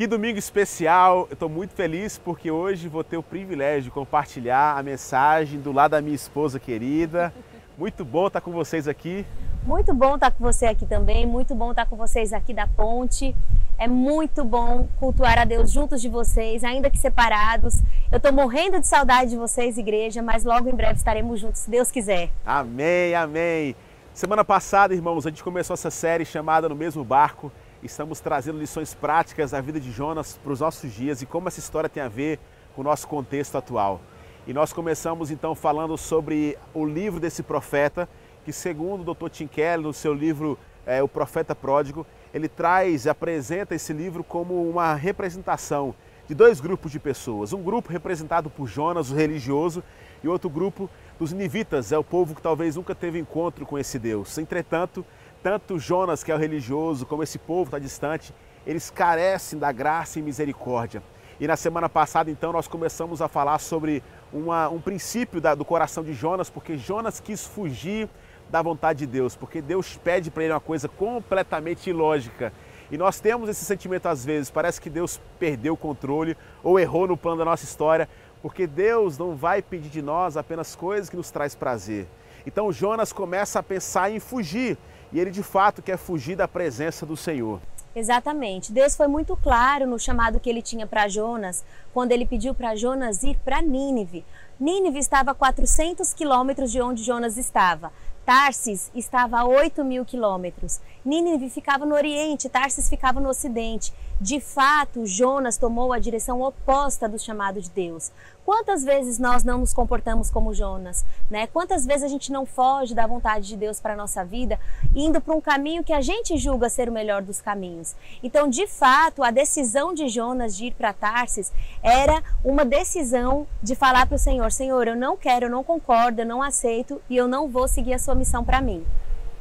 Que domingo especial! Eu estou muito feliz porque hoje vou ter o privilégio de compartilhar a mensagem do lado da minha esposa querida. Muito bom estar com vocês aqui. Muito bom estar com você aqui também, muito bom estar com vocês aqui da ponte. É muito bom cultuar a Deus juntos de vocês, ainda que separados. Eu estou morrendo de saudade de vocês, igreja, mas logo em breve estaremos juntos, se Deus quiser. Amém, amém. Semana passada, irmãos, a gente começou essa série chamada No Mesmo Barco. Estamos trazendo lições práticas da vida de Jonas para os nossos dias e como essa história tem a ver com o nosso contexto atual. E nós começamos então falando sobre o livro desse profeta, que segundo o Dr. Tim Keller, no seu livro é, O Profeta Pródigo, ele traz, apresenta esse livro como uma representação de dois grupos de pessoas. Um grupo representado por Jonas, o religioso, e outro grupo dos ninivitas, é o povo que talvez nunca teve encontro com esse Deus. Entretanto, tanto Jonas, que é o religioso, como esse povo está distante, eles carecem da graça e misericórdia. E na semana passada, então, nós começamos a falar sobre uma, um princípio da, do coração de Jonas, porque Jonas quis fugir da vontade de Deus, porque Deus pede para ele uma coisa completamente ilógica. E nós temos esse sentimento às vezes, parece que Deus perdeu o controle ou errou no plano da nossa história, porque Deus não vai pedir de nós apenas coisas que nos traz prazer. Então Jonas começa a pensar em fugir, e ele de fato quer fugir da presença do Senhor. Exatamente. Deus foi muito claro no chamado que ele tinha para Jonas, quando ele pediu para Jonas ir para Nínive. Nínive estava a 400 quilômetros de onde Jonas estava. Tarsis estava a 8 mil quilômetros. Nínive ficava no oriente, Tarsis ficava no ocidente. De fato, Jonas tomou a direção oposta do chamado de Deus. Quantas vezes nós não nos comportamos como Jonas, né? Quantas vezes a gente não foge da vontade de Deus para nossa vida, indo para um caminho que a gente julga ser o melhor dos caminhos. Então, de fato, a decisão de Jonas de ir para Tarsis era uma decisão de falar para o Senhor: Senhor, eu não quero, eu não concordo, eu não aceito e eu não vou seguir a sua missão para mim.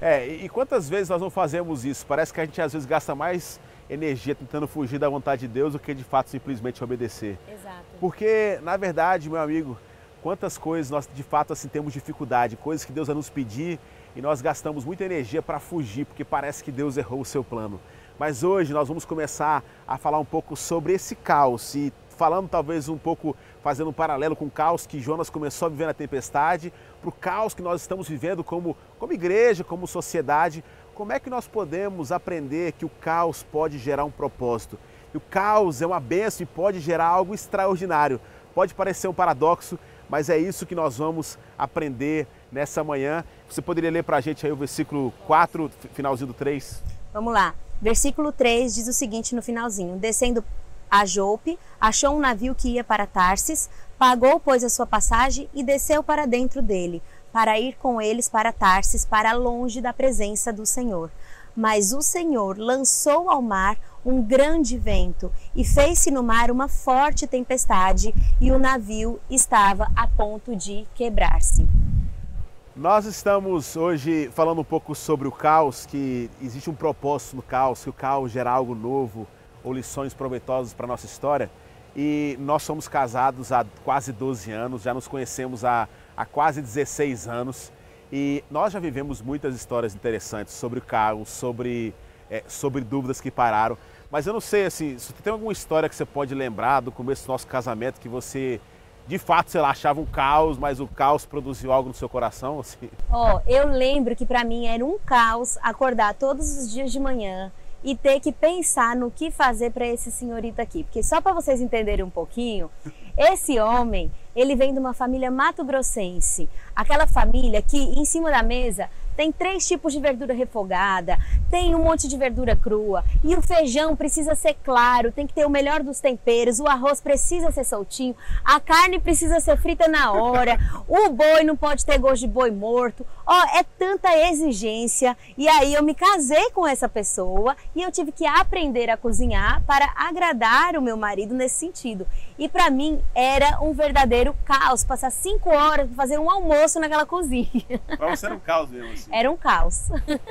É, e quantas vezes nós não fazemos isso? Parece que a gente às vezes gasta mais energia tentando fugir da vontade de Deus do que de fato simplesmente obedecer. Exato. Porque, na verdade, meu amigo, quantas coisas nós de fato assim temos dificuldade, coisas que Deus vai nos pedir e nós gastamos muita energia para fugir, porque parece que Deus errou o seu plano. Mas hoje nós vamos começar a falar um pouco sobre esse caos e falando talvez um pouco, fazendo um paralelo com o caos que Jonas começou a viver na tempestade, para o caos que nós estamos vivendo como, como igreja, como sociedade, como é que nós podemos aprender que o caos pode gerar um propósito? E o caos é uma benção e pode gerar algo extraordinário. Pode parecer um paradoxo, mas é isso que nós vamos aprender nessa manhã. Você poderia ler para a gente aí o versículo 4, finalzinho do 3? Vamos lá. Versículo 3 diz o seguinte no finalzinho: Descendo a Jope, achou um navio que ia para Tarsis, pagou, pois, a sua passagem e desceu para dentro dele para ir com eles para Tarsis, para longe da presença do Senhor. Mas o Senhor lançou ao mar um grande vento e fez-se no mar uma forte tempestade, e o navio estava a ponto de quebrar-se. Nós estamos hoje falando um pouco sobre o caos, que existe um propósito no caos, que o caos gera algo novo ou lições proveitosas para a nossa história. E nós somos casados há quase 12 anos, já nos conhecemos há há quase 16 anos e nós já vivemos muitas histórias interessantes sobre o carro, sobre, é, sobre dúvidas que pararam. Mas eu não sei assim, se tem alguma história que você pode lembrar do começo do nosso casamento que você de fato, sei lá, achava um caos, mas o caos produziu algo no seu coração, assim? Oh, eu lembro que para mim era um caos acordar todos os dias de manhã e ter que pensar no que fazer para esse senhorito aqui, porque só para vocês entenderem um pouquinho, esse homem, ele vem de uma família mato-grossense, aquela família que em cima da mesa tem três tipos de verdura refogada, tem um monte de verdura crua e o feijão precisa ser claro, tem que ter o melhor dos temperos, o arroz precisa ser soltinho, a carne precisa ser frita na hora, o boi não pode ter gosto de boi morto. Ó, é tanta exigência. E aí eu me casei com essa pessoa e eu tive que aprender a cozinhar para agradar o meu marido nesse sentido. E para mim era um verdadeiro caos passar cinco horas para fazer um almoço naquela cozinha. Para você era um caos mesmo. Assim. Era um caos.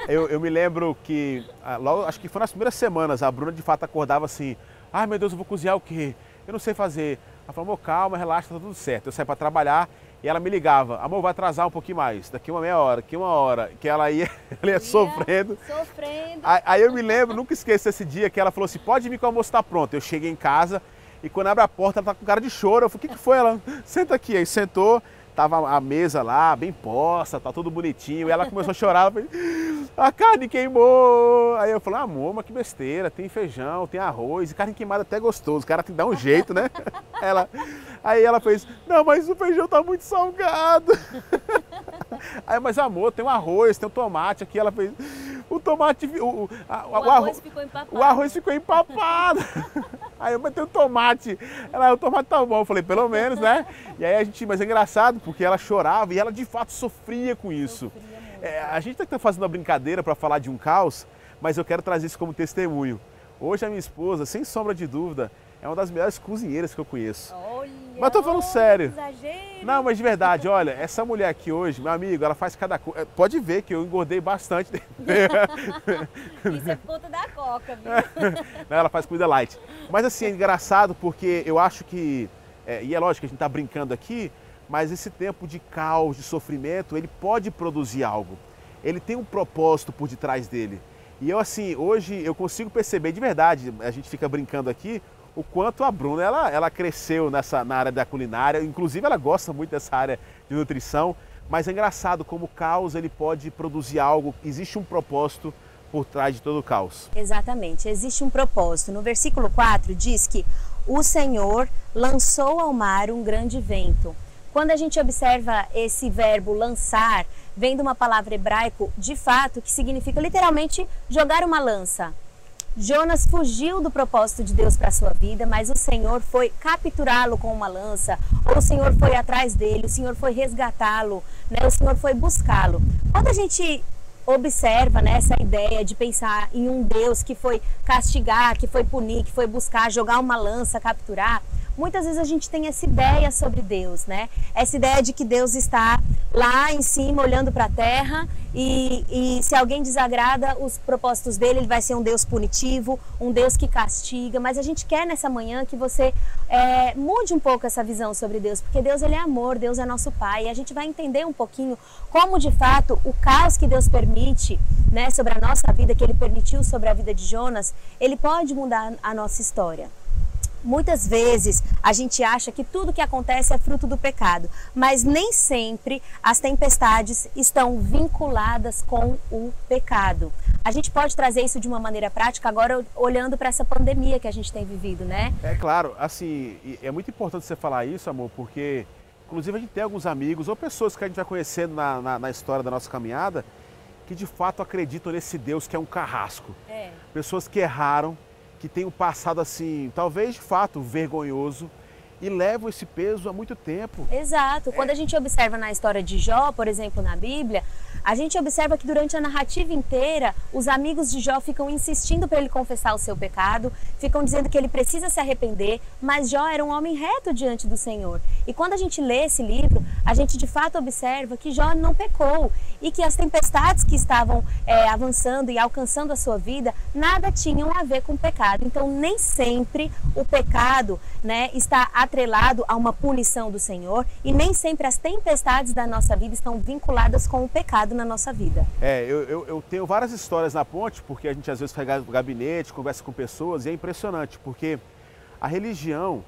Eu, eu me lembro que, ah, logo, acho que foi nas primeiras semanas, a Bruna de fato acordava assim: ai meu Deus, eu vou cozinhar o quê? Eu não sei fazer. Ela falou: calma, relaxa, tá tudo certo. Eu saí para trabalhar E ela me ligava, amor, vai atrasar um pouquinho mais, daqui uma meia hora, daqui uma hora, que ela ia, ela ia, ia sofrendo. Sofrendo. Aí, aí, eu me lembro, nunca esqueço esse dia que ela falou assim, pode vir que o almoço tá pronto. Eu cheguei em casa e quando abre a porta, ela tá com cara de choro. Eu falei, o que, que foi? Ela, senta aqui. Aí sentou, tava a mesa lá, bem posta, tá tudo bonitinho. E ela começou a chorar, ela falou, a carne queimou. Aí eu falei, amor, mas que besteira, tem feijão, tem arroz, e carne queimada até gostoso, o cara tem que dar um jeito, né? Ela, aí ela fez, não, mas o feijão tá muito salgado. Aí, mas amor, tem um arroz, tem um tomate aqui. Ela fez, o tomate, o, o, a, o, o arroz ficou empapado. O arroz ficou empapado. Aí eu botei o tomate. Ela, o tomate tá bom. Eu falei, pelo menos, né? E aí a gente, mas é engraçado, porque ela chorava e ela de fato sofria com isso. Sofria é, a gente está fazendo uma brincadeira para falar de um caos, mas eu quero trazer isso como testemunho. Hoje a minha esposa, sem sombra de dúvida, é uma das melhores cozinheiras que eu conheço. Olha, mas tô falando sério. Exagero. Não, mas de verdade, olha, essa mulher aqui hoje, meu amigo, ela faz cada coisa. Pode ver que eu engordei bastante. Isso é por conta da coca, viu? Não, ela faz comida light. Mas assim, é engraçado porque eu acho que. É, e é lógico que a gente está brincando aqui, mas esse tempo de caos, de sofrimento, ele pode produzir algo. Ele tem um propósito por detrás dele. E eu assim, hoje eu consigo perceber de verdade, a gente fica brincando aqui, o quanto a Bruna ela, ela cresceu nessa, na área da culinária, inclusive ela gosta muito dessa área de nutrição, mas é engraçado como o caos ele pode produzir algo, existe um propósito por trás de todo o caos. Exatamente, existe um propósito. No versículo 4 diz que o Senhor lançou ao mar um grande vento quando a gente observa esse verbo lançar, vem de uma palavra hebraico, de fato, que significa literalmente jogar uma lança. Jonas fugiu do propósito de Deus para sua vida, mas o Senhor foi capturá-lo com uma lança, ou o Senhor foi atrás dele, o Senhor foi resgatá-lo, né? o Senhor foi buscá-lo. Quando a gente observa né, essa ideia de pensar em um Deus que foi castigar, que foi punir, que foi buscar, jogar uma lança, capturar, muitas vezes a gente tem essa ideia sobre Deus, né? Essa ideia de que Deus está lá em cima olhando para a terra e, e, se alguém desagrada os propósitos dele, ele vai ser um Deus punitivo, um Deus que castiga. Mas a gente quer nessa manhã que você é, mude um pouco essa visão sobre Deus, porque Deus ele é amor, Deus é nosso Pai. E a gente vai entender um pouquinho como de fato o caos que Deus permite, né, sobre a nossa vida, que Ele permitiu sobre a vida de Jonas, ele pode mudar a nossa história. Muitas vezes a gente acha que tudo que acontece é fruto do pecado, mas nem sempre as tempestades estão vinculadas com o pecado. A gente pode trazer isso de uma maneira prática agora olhando para essa pandemia que a gente tem vivido, né? É claro, assim, é muito importante você falar isso, amor, porque inclusive a gente tem alguns amigos ou pessoas que a gente vai conhecendo na, na, na história da nossa caminhada que de fato acreditam nesse Deus que é um carrasco. É. Pessoas que erraram, que tenham passado assim, talvez de fato vergonhoso e levam esse peso há muito tempo. Exato. Quando é. a gente observa na história de Jó, por exemplo, na Bíblia, a gente observa que durante a narrativa inteira, os amigos de Jó ficam insistindo para ele confessar o seu pecado, ficam dizendo que ele precisa se arrepender, mas Jó era um homem reto diante do Senhor. E quando a gente lê esse livro, a gente de fato observa que Jó não pecou e que as tempestades que estavam é, avançando e alcançando a sua vida nada tinham a ver com o pecado. Então, nem sempre o pecado né, está atrelado a uma punição do Senhor e nem sempre as tempestades da nossa vida estão vinculadas com o pecado na nossa vida. É, eu, eu, eu tenho várias histórias na ponte, porque a gente às vezes pega o gabinete, conversa com pessoas e é impressionante, porque a religião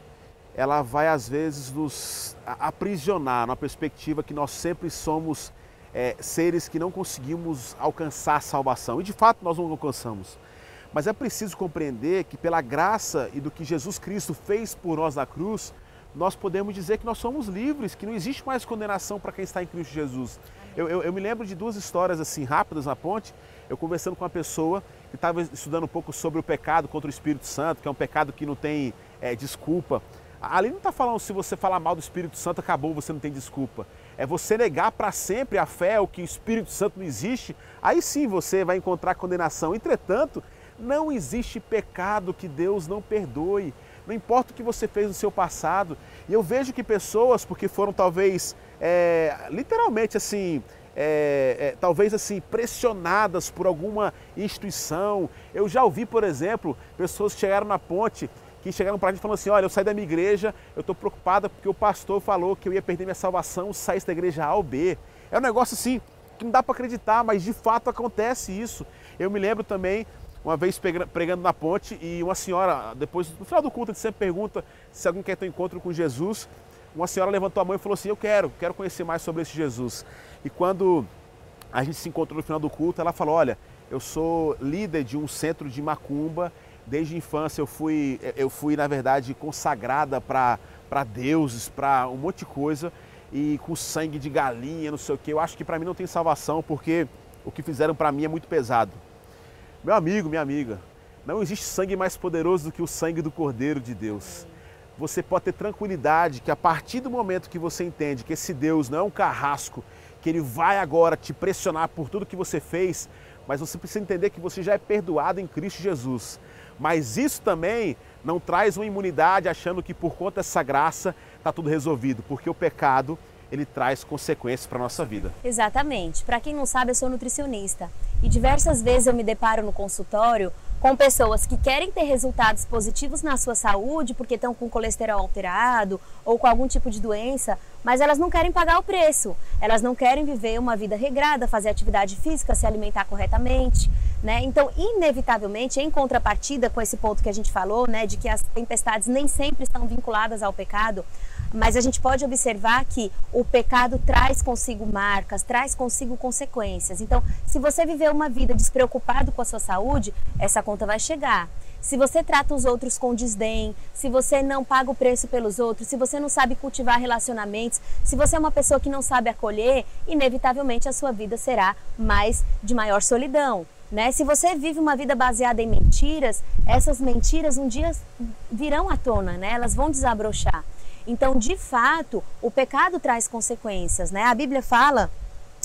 ela vai às vezes nos aprisionar na perspectiva que nós sempre somos é, seres que não conseguimos alcançar a salvação. E de fato nós não alcançamos. Mas é preciso compreender que pela graça e do que Jesus Cristo fez por nós na cruz, nós podemos dizer que nós somos livres, que não existe mais condenação para quem está em Cristo Jesus. Eu, eu, eu, me lembro de duas histórias assim rápidas na ponte. Eu conversando com uma pessoa que estava estudando um pouco sobre o pecado contra o Espírito Santo, que é um pecado que não tem é, desculpa. Ali não está falando se você falar mal do Espírito Santo, acabou, você não tem desculpa. É você negar para sempre a fé, o que o Espírito Santo não existe, aí sim você vai encontrar condenação. Entretanto, não existe pecado que Deus não perdoe. Não importa o que você fez no seu passado. E eu vejo que pessoas, porque foram talvez, é, literalmente assim, é, é, talvez assim, pressionadas por alguma instituição. Eu já ouvi, por exemplo, pessoas chegaram na ponte que chegaram para a gente falando assim: olha, eu saí da minha igreja, eu estou preocupada porque o pastor falou que eu ia perder minha salvação se saísse da igreja A ou B. É um negócio assim que não dá para acreditar, mas de fato acontece isso. Eu me lembro também uma vez pregando na ponte e uma senhora, depois no final do culto, a gente sempre pergunta se alguém quer ter um encontro com Jesus. Uma senhora levantou a mão e falou assim: Eu quero, quero conhecer mais sobre esse Jesus. E quando a gente se encontrou no final do culto, ela falou: Olha, eu sou líder de um centro de macumba. Desde a infância eu fui, eu fui na verdade, consagrada para deuses, para um monte de coisa e com sangue de galinha, não sei o que. Eu acho que para mim não tem salvação porque o que fizeram para mim é muito pesado. Meu amigo, minha amiga, não existe sangue mais poderoso do que o sangue do Cordeiro de Deus. Você pode ter tranquilidade que a partir do momento que você entende que esse Deus não é um carrasco, que ele vai agora te pressionar por tudo que você fez, mas você precisa entender que você já é perdoado em Cristo Jesus. Mas isso também não traz uma imunidade achando que por conta dessa graça está tudo resolvido, porque o pecado ele traz consequências para a nossa vida. Exatamente. Para quem não sabe, eu sou nutricionista e diversas vezes eu me deparo no consultório com pessoas que querem ter resultados positivos na sua saúde porque estão com colesterol alterado ou com algum tipo de doença, mas elas não querem pagar o preço. Elas não querem viver uma vida regrada, fazer atividade física, se alimentar corretamente, né? Então, inevitavelmente, em contrapartida com esse ponto que a gente falou, né, de que as tempestades nem sempre estão vinculadas ao pecado, mas a gente pode observar que o pecado traz consigo marcas, traz consigo consequências. Então, se você viver uma vida despreocupado com a sua saúde, essa conta vai chegar. Se você trata os outros com desdém, se você não paga o preço pelos outros, se você não sabe cultivar relacionamentos, se você é uma pessoa que não sabe acolher, inevitavelmente a sua vida será mais de maior solidão. Né? Se você vive uma vida baseada em mentiras, essas mentiras um dia virão à tona, né? elas vão desabrochar. Então, de fato, o pecado traz consequências, né? A Bíblia fala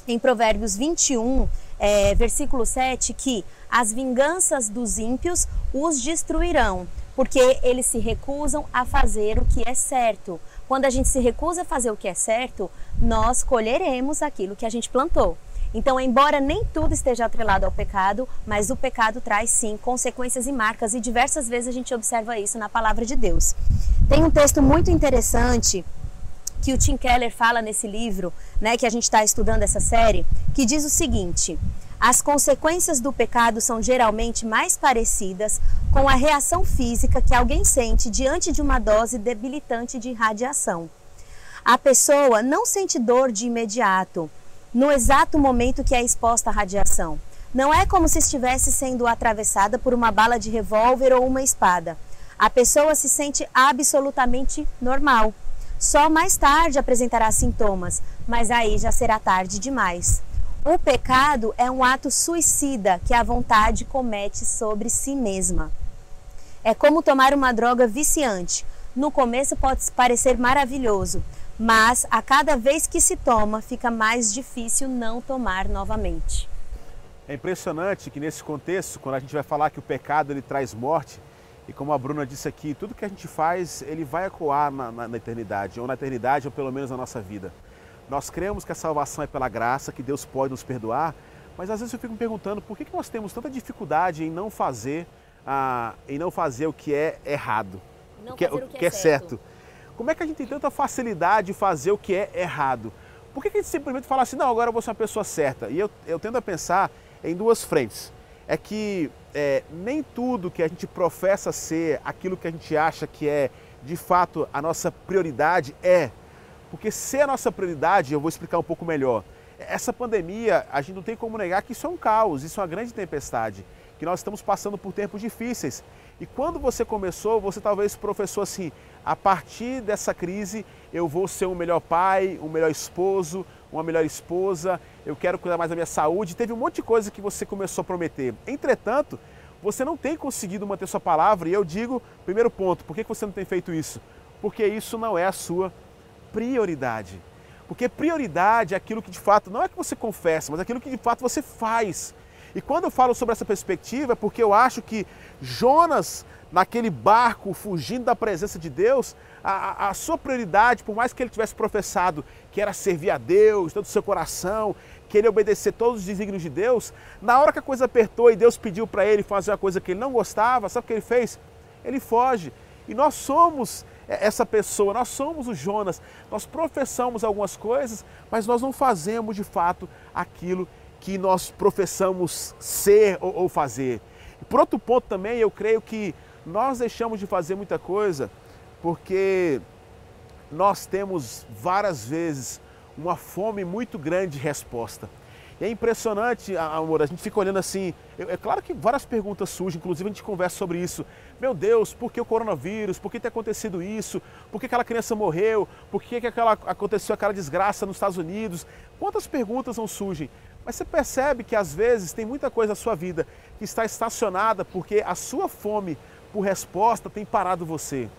em Provérbios 21, é, versículo 7, que as vinganças dos ímpios os destruirão, porque eles se recusam a fazer o que é certo. Quando a gente se recusa a fazer o que é certo, nós colheremos aquilo que a gente plantou. Então, embora nem tudo esteja atrelado ao pecado, mas o pecado traz sim consequências e marcas, e diversas vezes a gente observa isso na palavra de Deus. Tem um texto muito interessante que o Tim Keller fala nesse livro, né, que a gente está estudando essa série, que diz o seguinte: as consequências do pecado são geralmente mais parecidas com a reação física que alguém sente diante de uma dose debilitante de radiação. A pessoa não sente dor de imediato, no exato momento que é exposta à radiação. Não é como se estivesse sendo atravessada por uma bala de revólver ou uma espada. A pessoa se sente absolutamente normal. Só mais tarde apresentará sintomas, mas aí já será tarde demais. O pecado é um ato suicida que a vontade comete sobre si mesma. É como tomar uma droga viciante. No começo pode parecer maravilhoso, mas a cada vez que se toma, fica mais difícil não tomar novamente. É impressionante que nesse contexto, quando a gente vai falar que o pecado ele traz morte, e como a Bruna disse aqui, tudo que a gente faz, ele vai ecoar na, na, na eternidade, ou na eternidade, ou pelo menos na nossa vida. Nós cremos que a salvação é pela graça, que Deus pode nos perdoar, mas às vezes eu fico me perguntando por que, que nós temos tanta dificuldade em não fazer, ah, em não fazer o que é errado, não o que, é, o que é certo. certo. Como é que a gente tem tanta facilidade de fazer o que é errado? Por que, que a gente simplesmente fala assim, não, agora eu vou ser uma pessoa certa? E eu, eu tendo a pensar em duas frentes. É que é, nem tudo que a gente professa ser aquilo que a gente acha que é de fato a nossa prioridade é. Porque ser a nossa prioridade, eu vou explicar um pouco melhor. Essa pandemia, a gente não tem como negar que isso é um caos, isso é uma grande tempestade, que nós estamos passando por tempos difíceis. E quando você começou, você talvez professou assim: a partir dessa crise eu vou ser um melhor pai, um melhor esposo, uma melhor esposa, eu quero cuidar mais da minha saúde. Teve um monte de coisa que você começou a prometer. Entretanto, você não tem conseguido manter sua palavra, e eu digo, primeiro ponto, por que você não tem feito isso? Porque isso não é a sua prioridade. Porque prioridade é aquilo que de fato não é que você confessa, mas aquilo que de fato você faz. E quando eu falo sobre essa perspectiva, é porque eu acho que Jonas, naquele barco, fugindo da presença de Deus, a, a, sua prioridade, por mais que ele tivesse professado que era servir a Deus, todo o seu coração, querer obedecer todos os desígnios de Deus, na hora que a coisa apertou e Deus pediu para ele fazer uma coisa que ele não gostava, sabe o que ele fez? Ele foge. E nós somos essa pessoa, nós somos o Jonas. Nós professamos algumas coisas, mas nós não fazemos de fato aquilo que nós professamos ser ou, ou fazer. Por outro ponto também, eu creio que nós deixamos de fazer muita coisa porque nós temos várias vezes uma fome muito grande de resposta. E é impressionante, amor, a gente fica olhando assim. É claro que várias perguntas surgem, inclusive a gente conversa sobre isso. Meu Deus, por que o coronavírus? Por que tem acontecido isso? Por que aquela criança morreu? Por que, que aquela, aconteceu aquela desgraça nos Estados Unidos? Quantas perguntas não surgem? Mas você percebe que às vezes tem muita coisa na sua vida que está estacionada porque a sua fome por resposta tem parado você.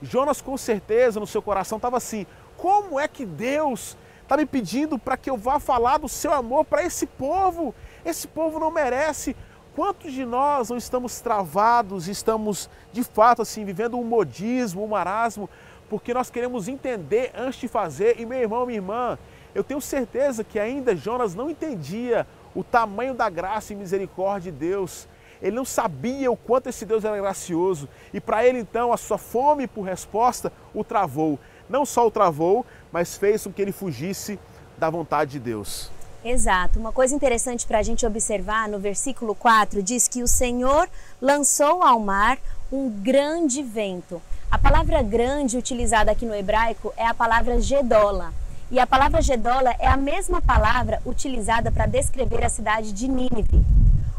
Jonas, com certeza, no seu coração estava assim: como é que Deus está me pedindo para que eu vá falar do seu amor para esse povo. Esse povo não merece. Quantos de nós não estamos travados, estamos de fato assim vivendo um modismo, um marasmo, porque nós queremos entender antes de fazer? E meu irmão, minha irmã, eu tenho certeza que ainda Jonas não entendia o tamanho da graça e misericórdia de Deus. Ele não sabia o quanto esse Deus era gracioso. E para ele então a sua fome por resposta o travou. Não só o travou, mas fez com que ele fugisse da vontade de Deus. Exato. Uma coisa interessante para a gente observar no versículo 4 diz que o Senhor lançou ao mar um grande vento. A palavra grande utilizada aqui no hebraico é a palavra gedola. E a palavra gedola é a mesma palavra utilizada para descrever a cidade de Nínive.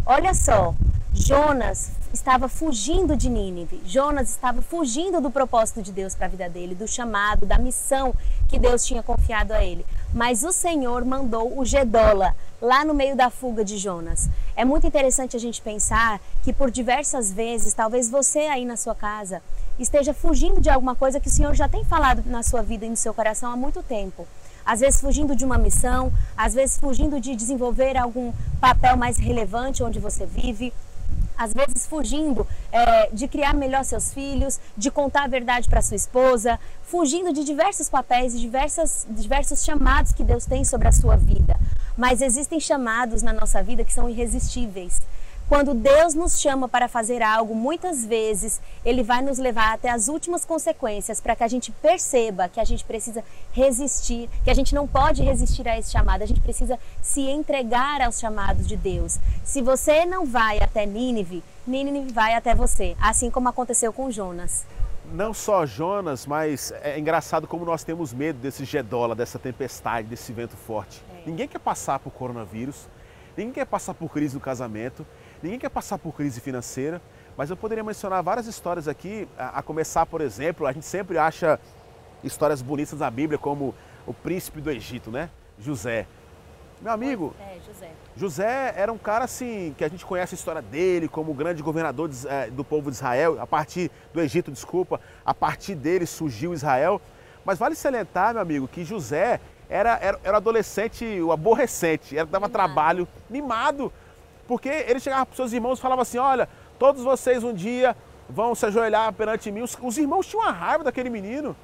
Olha só, Jonas estava fugindo de Nínive. Jonas estava fugindo do propósito de Deus para a vida dele, do chamado, da missão que Deus tinha confiado a ele. Mas o Senhor mandou o Gedola lá no meio da fuga de Jonas. É muito interessante a gente pensar que por diversas vezes, talvez você aí na sua casa esteja fugindo de alguma coisa que o Senhor já tem falado na sua vida e no seu coração há muito tempo às vezes fugindo de uma missão, às vezes fugindo de desenvolver algum papel mais relevante onde você vive, às vezes fugindo é, de criar melhor seus filhos, de contar a verdade para sua esposa, fugindo de diversos papéis e diversas, diversos chamados que Deus tem sobre a sua vida. Mas existem chamados na nossa vida que são irresistíveis. Quando Deus nos chama para fazer algo, muitas vezes Ele vai nos levar até as últimas consequências para que a gente perceba que a gente precisa resistir, que a gente não pode resistir a esse chamado, a gente precisa se entregar aos chamados de Deus. Se você não vai até Nínive, Nínive vai até você, assim como aconteceu com Jonas não só Jonas, mas é engraçado como nós temos medo desse gedola, dessa tempestade, desse vento forte. É. Ninguém quer passar por coronavírus, ninguém quer passar por crise no casamento, Ninguém quer passar por crise financeira, mas eu poderia mencionar várias histórias aqui, a, a começar, por exemplo, a gente sempre acha histórias bonitas na Bíblia, como o príncipe do Egito, né? José. Meu amigo, é, José. José era um cara assim, que a gente conhece a história dele como grande governador de, é, do povo de Israel, a partir do Egito, desculpa, a partir dele surgiu Israel. Mas vale salientar, meu amigo, que José era, era, era adolescente, o aborrecente, era, dava mimado. trabalho, mimado. Porque ele chegava para os seus irmãos e falava assim: Olha, todos vocês um dia vão se ajoelhar perante mim. Os, os irmãos tinham uma raiva daquele menino.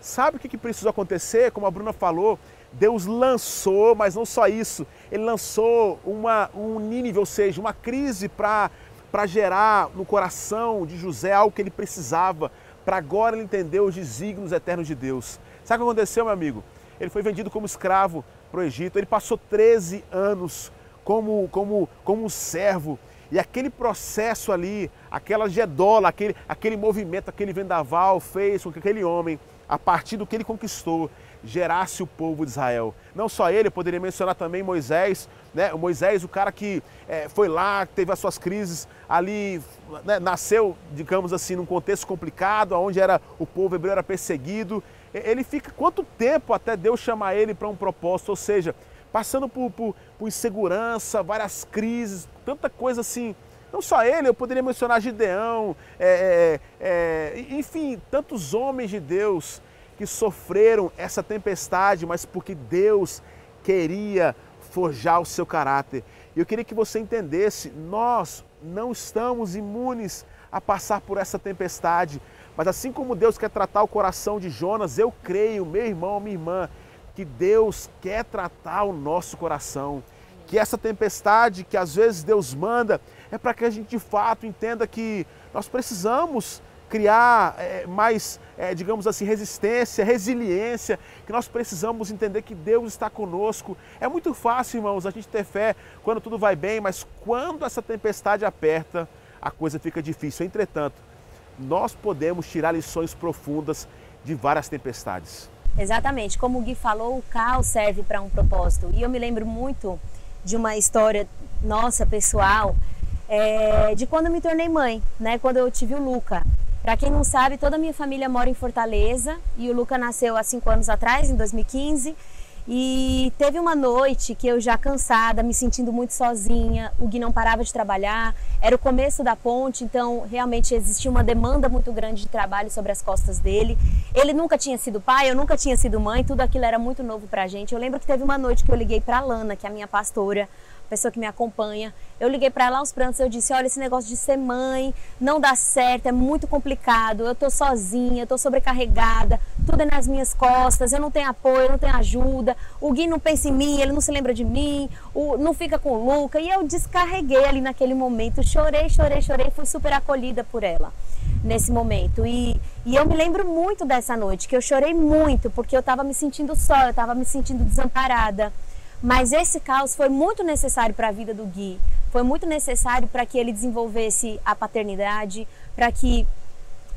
Sabe o que, que precisou acontecer? Como a Bruna falou, Deus lançou, mas não só isso, Ele lançou uma, um nível, ou seja, uma crise para gerar no coração de José algo que ele precisava, para agora ele entender os desígnios eternos de Deus. Sabe o que aconteceu, meu amigo? Ele foi vendido como escravo para o Egito, ele passou 13 anos como, como, como um servo. E aquele processo ali, aquela gedola, aquele, aquele movimento, aquele vendaval fez com que aquele homem, a partir do que ele conquistou, gerasse o povo de Israel. Não só ele, eu poderia mencionar também Moisés, né? O Moisés, o cara que é, foi lá, teve as suas crises ali, né? nasceu, digamos assim, num contexto complicado, onde era o povo hebreu era perseguido. Ele fica quanto tempo até Deus chamar ele para um propósito? Ou seja, passando por, por, por insegurança, várias crises, tanta coisa assim. Não só ele, eu poderia mencionar Gideão, é, é, é, enfim, tantos homens de Deus que sofreram essa tempestade, mas porque Deus queria forjar o seu caráter. E eu queria que você entendesse: nós não estamos imunes a passar por essa tempestade, mas assim como Deus quer tratar o coração de Jonas, eu creio, meu irmão, minha irmã, que Deus quer tratar o nosso coração. Que essa tempestade que às vezes Deus manda é para que a gente de fato entenda que nós precisamos criar é, mais, é, digamos assim, resistência, resiliência, que nós precisamos entender que Deus está conosco. É muito fácil, irmãos, a gente ter fé quando tudo vai bem, mas quando essa tempestade aperta, a coisa fica difícil. Entretanto, nós podemos tirar lições profundas de várias tempestades. Exatamente, como o Gui falou, o caos serve para um propósito. E eu me lembro muito de uma história nossa pessoal é, de quando eu me tornei mãe, né? Quando eu tive o Luca. Para quem não sabe, toda a minha família mora em Fortaleza e o Luca nasceu há cinco anos atrás, em 2015. E teve uma noite que eu já cansada, me sentindo muito sozinha, o Gui não parava de trabalhar, era o começo da ponte, então realmente existia uma demanda muito grande de trabalho sobre as costas dele. Ele nunca tinha sido pai, eu nunca tinha sido mãe, tudo aquilo era muito novo pra gente. Eu lembro que teve uma noite que eu liguei pra Lana, que é a minha pastora, pessoa que me acompanha. Eu liguei para ela aos prantos, eu disse: "Olha, esse negócio de ser mãe não dá certo, é muito complicado. Eu tô sozinha, eu tô sobrecarregada, tudo é nas minhas costas, eu não tenho apoio, eu não tenho ajuda. O Gui não pensa em mim, ele não se lembra de mim, o, não fica com o Luca". E eu descarreguei ali naquele momento, chorei, chorei, chorei, fui super acolhida por ela nesse momento. E, e eu me lembro muito dessa noite, que eu chorei muito, porque eu estava me sentindo só, eu estava me sentindo desamparada. Mas esse caos foi muito necessário para a vida do Gui. Foi muito necessário para que ele desenvolvesse a paternidade, para que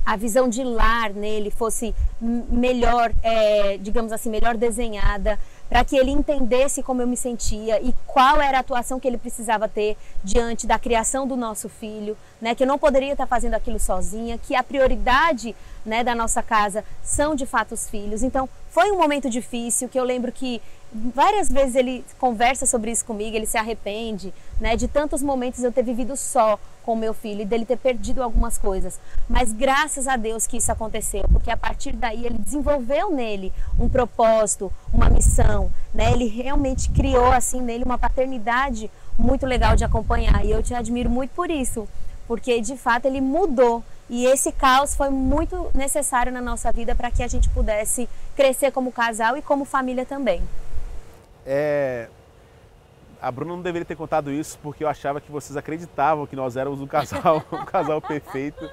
a visão de lar nele fosse melhor, é, digamos assim, melhor desenhada, para que ele entendesse como eu me sentia e qual era a atuação que ele precisava ter diante da criação do nosso filho, né? Que eu não poderia estar fazendo aquilo sozinha, que a prioridade, né, da nossa casa são de fato os filhos. Então, foi um momento difícil que eu lembro que várias vezes ele conversa sobre isso comigo, ele se arrepende, né, de tantos momentos eu ter vivido só com meu filho e dele ter perdido algumas coisas. Mas graças a Deus que isso aconteceu, porque a partir daí ele desenvolveu nele um propósito, uma missão, né? Ele realmente criou assim nele uma paternidade muito legal de acompanhar e eu te admiro muito por isso, porque de fato ele mudou e esse caos foi muito necessário na nossa vida para que a gente pudesse crescer como casal e como família também. É, a Bruna não deveria ter contado isso porque eu achava que vocês acreditavam que nós éramos um casal, um casal perfeito.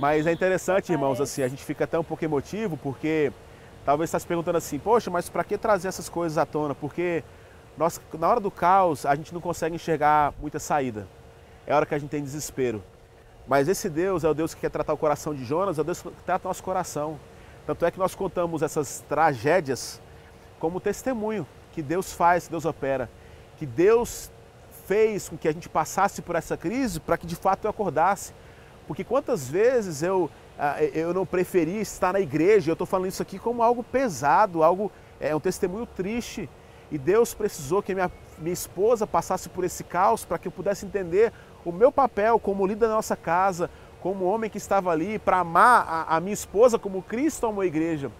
Mas é interessante, irmãos, assim, a gente fica até um pouco emotivo porque talvez está se perguntando assim, poxa, mas para que trazer essas coisas à tona? Porque nós, na hora do caos a gente não consegue enxergar muita saída. É hora que a gente tem desespero. Mas esse Deus é o Deus que quer tratar o coração de Jonas, é o Deus que trata o nosso coração. Tanto é que nós contamos essas tragédias como testemunho que Deus faz, que Deus opera, que Deus fez com que a gente passasse por essa crise para que de fato eu acordasse. Porque quantas vezes eu, ah, eu não preferi estar na igreja, eu estou falando isso aqui como algo pesado, algo é um testemunho triste. E Deus precisou que minha, minha esposa passasse por esse caos para que eu pudesse entender o meu papel como líder da nossa casa, como homem que estava ali para amar a, a minha esposa como Cristo amou a igreja.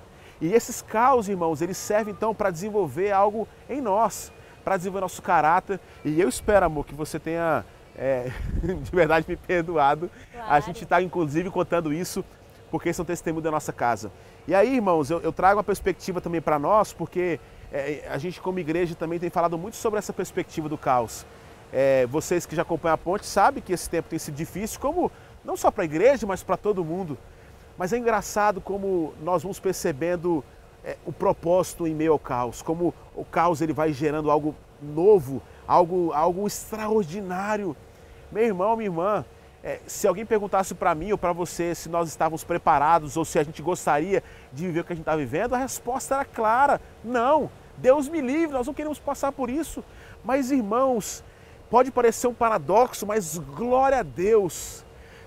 E esses caos, irmãos, eles servem então para desenvolver algo em nós, para desenvolver nosso caráter. E eu espero, amor, que você tenha é, de verdade me perdoado. Claro. A gente está, inclusive, contando isso porque são testemunhos da nossa casa. E aí, irmãos, eu, eu trago uma perspectiva também para nós, porque é, a gente, como igreja, também tem falado muito sobre essa perspectiva do caos. É, vocês que já acompanham a ponte sabem que esse tempo tem sido difícil, como não só para a igreja, mas para todo mundo. Mas é engraçado como nós vamos percebendo é, o propósito em meio ao caos, como o caos ele vai gerando algo novo, algo, algo extraordinário. Meu irmão, minha irmã, é, se alguém perguntasse para mim ou para você se nós estávamos preparados ou se a gente gostaria de viver o que a gente está vivendo, a resposta era clara: não. Deus me livre, nós não queremos passar por isso. Mas, irmãos, pode parecer um paradoxo, mas glória a Deus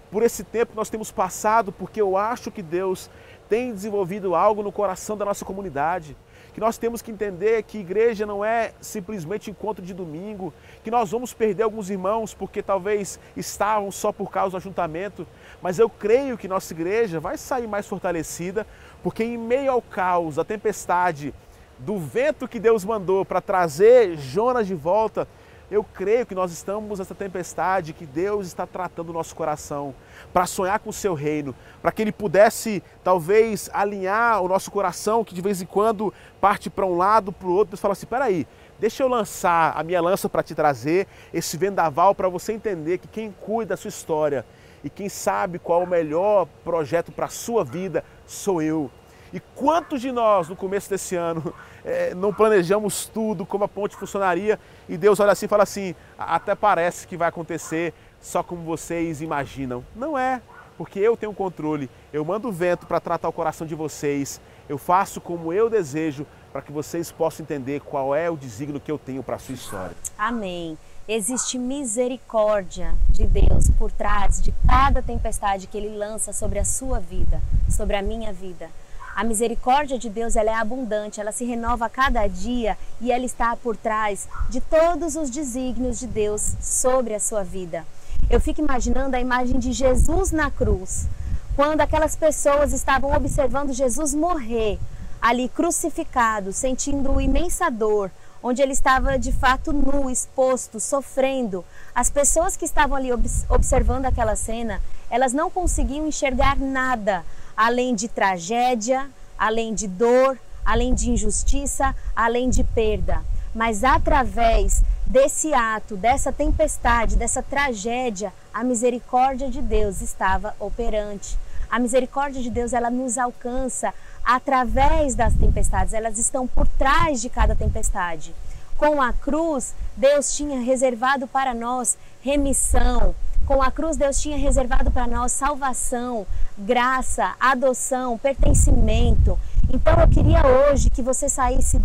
por esse tempo que nós temos passado, porque eu acho que Deus tem desenvolvido algo no coração da nossa comunidade. Que nós temos que entender que igreja não é simplesmente encontro de domingo, que nós vamos perder alguns irmãos porque talvez estavam só por causa do ajuntamento, mas eu creio que nossa igreja vai sair mais fortalecida, porque em meio ao caos, a tempestade, do vento que Deus mandou para trazer Jonas de volta, eu creio que nós estamos nessa tempestade, que Deus está tratando o nosso coração para sonhar com o seu reino, para que ele pudesse talvez alinhar o nosso coração, que de vez em quando parte para um lado, para o outro, e fala assim: peraí, deixa eu lançar a minha lança para te trazer esse vendaval para você entender que quem cuida da sua história E quem sabe qual é o melhor projeto para a sua vida sou eu. E quantos de nós, no começo desse ano, é, não planejamos tudo, como a ponte funcionaria, e Deus olha assim e fala assim: até parece que vai acontecer só como vocês imaginam. Não é, porque eu tenho controle. Eu mando o vento para tratar o coração de vocês. Eu faço como eu desejo para que vocês possam entender qual é o desígnio que eu tenho para a sua história. Amém. Existe misericórdia de Deus por trás de cada tempestade que Ele lança sobre a sua vida, sobre a minha vida. A misericórdia de Deus ela é abundante, ela se renova a cada dia e ela está por trás de todos os desígnios de Deus sobre a sua vida. Eu fico imaginando a imagem de Jesus na cruz, quando aquelas pessoas estavam observando Jesus morrer ali crucificado, sentindo imensa dor, onde ele estava de fato nu, exposto, sofrendo. As pessoas que estavam ali observando aquela cena, elas não conseguiam enxergar nada além de tragédia, além de dor, além de injustiça, além de perda. Mas através desse ato, dessa tempestade, dessa tragédia, a misericórdia de Deus estava operante. A misericórdia de Deus, ela nos alcança através das tempestades, elas estão por trás de cada tempestade. Com a cruz, Deus tinha reservado para nós remissão. Com a cruz, Deus tinha reservado para nós salvação, graça, adoção, pertencimento. Então eu queria hoje que você saísse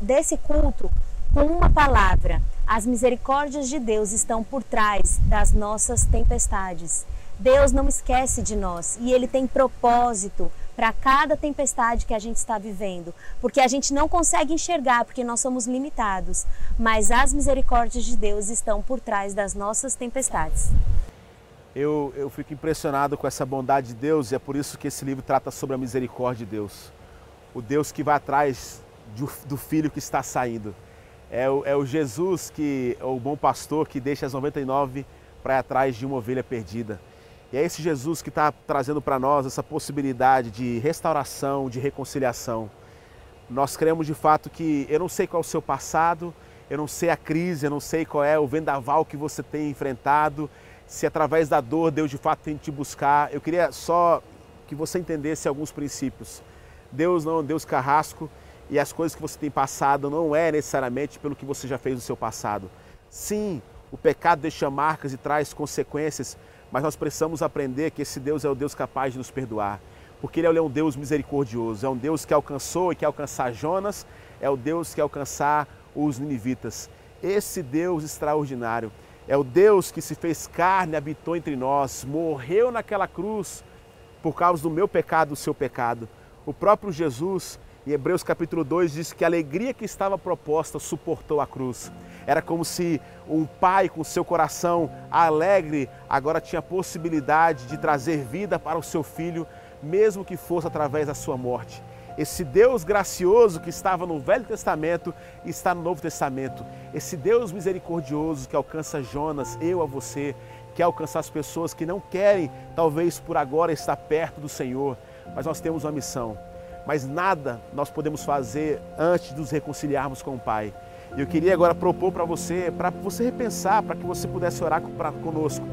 desse culto com uma palavra. As misericórdias de Deus estão por trás das nossas tempestades. Deus não esquece de nós e Ele tem propósito para cada tempestade que a gente está vivendo, porque a gente não consegue enxergar, porque nós somos limitados, mas as misericórdias de Deus estão por trás das nossas tempestades. Eu, eu fico impressionado com essa bondade de Deus e é por isso que esse livro trata sobre a misericórdia de Deus. O Deus que vai atrás do, do filho que está saindo. É o, é o Jesus que, é o bom pastor que deixa as 99 para ir atrás de uma ovelha perdida. E é esse Jesus que está trazendo para nós essa possibilidade de restauração, de reconciliação. Nós cremos de fato que eu não sei qual é o seu passado, eu não sei a crise, eu não sei qual é o vendaval que você tem enfrentado, se através da dor Deus de fato tem que te buscar. Eu queria só que você entendesse alguns princípios. Deus não é um Deus carrasco e as coisas que você tem passado não é necessariamente pelo que você já fez no seu passado. Sim, o pecado deixa marcas e traz consequências, mas nós precisamos aprender que esse Deus é o Deus capaz de nos perdoar, porque Ele é um Deus misericordioso, é um Deus que alcançou e quer alcançar Jonas, é o Deus que alcançar os ninivitas. Esse Deus extraordinário é o Deus que se fez carne, habitou entre nós, morreu naquela cruz por causa do meu pecado, do seu pecado. O próprio Jesus, em Hebreus capítulo 2, diz que a alegria que estava proposta suportou a cruz. Era como se um pai com seu coração alegre agora tinha a possibilidade de trazer vida para o seu filho, mesmo que fosse através da sua morte. Esse Deus gracioso que estava no Velho Testamento está no Novo Testamento. Esse Deus misericordioso que alcança Jonas, eu a você, quer alcançar as pessoas que não querem, talvez por agora, estar perto do Senhor. Mas nós temos uma missão. Mas nada nós podemos fazer antes de nos reconciliarmos com o Pai. E eu queria agora propor para você, para você repensar, para que você pudesse orar conosco.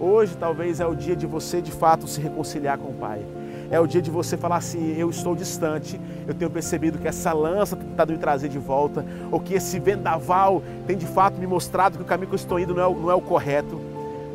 Hoje talvez é o dia de você de fato se reconciliar com o Pai. É o dia de você falar assim: eu estou distante, eu tenho percebido que essa lança tem tentado me trazer de volta, ou que esse vendaval tem de fato me mostrado que o caminho que eu estou indo não é, não é o correto.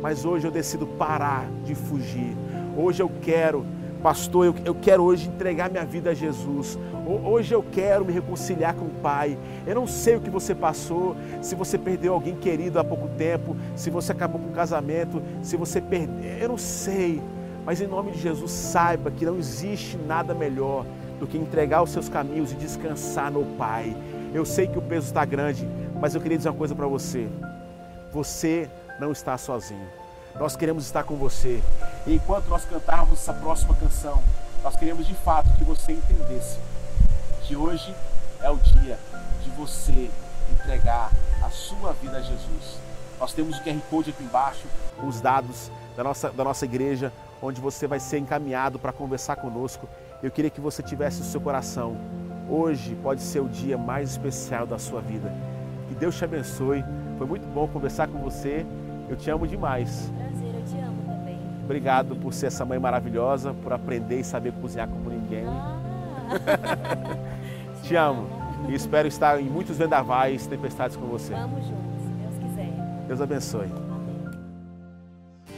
Mas hoje eu decido parar de fugir. Hoje eu quero pastor, eu, eu quero hoje entregar minha vida a Jesus. Hoje eu quero me reconciliar com o Pai. Eu não sei o que você passou, se você perdeu alguém querido há pouco tempo, se você acabou com um casamento, se você perdeu. Eu não sei. Mas em nome de Jesus, saiba que não existe nada melhor do que entregar os seus caminhos e descansar no Pai. Eu sei que o peso está grande, mas eu queria dizer uma coisa para você. Você não está sozinho. Nós queremos estar com você. E enquanto nós cantarmos essa próxima canção, nós queremos de fato que você entendesse que hoje é o dia de você entregar a sua vida a Jesus. Nós temos o QR Code aqui embaixo, os dados da nossa, da nossa igreja, onde você vai ser encaminhado para conversar conosco. Eu queria que você tivesse o seu coração. Hoje pode ser o dia mais especial da sua vida. Que Deus te abençoe. Foi muito bom conversar com você. Eu te amo demais. Obrigado por ser essa mãe maravilhosa, por aprender e saber cozinhar como ninguém. Ah. Te amo e espero estar em muitos vendavais, tempestades com você. Vamos juntos, se Deus quiser. Deus abençoe.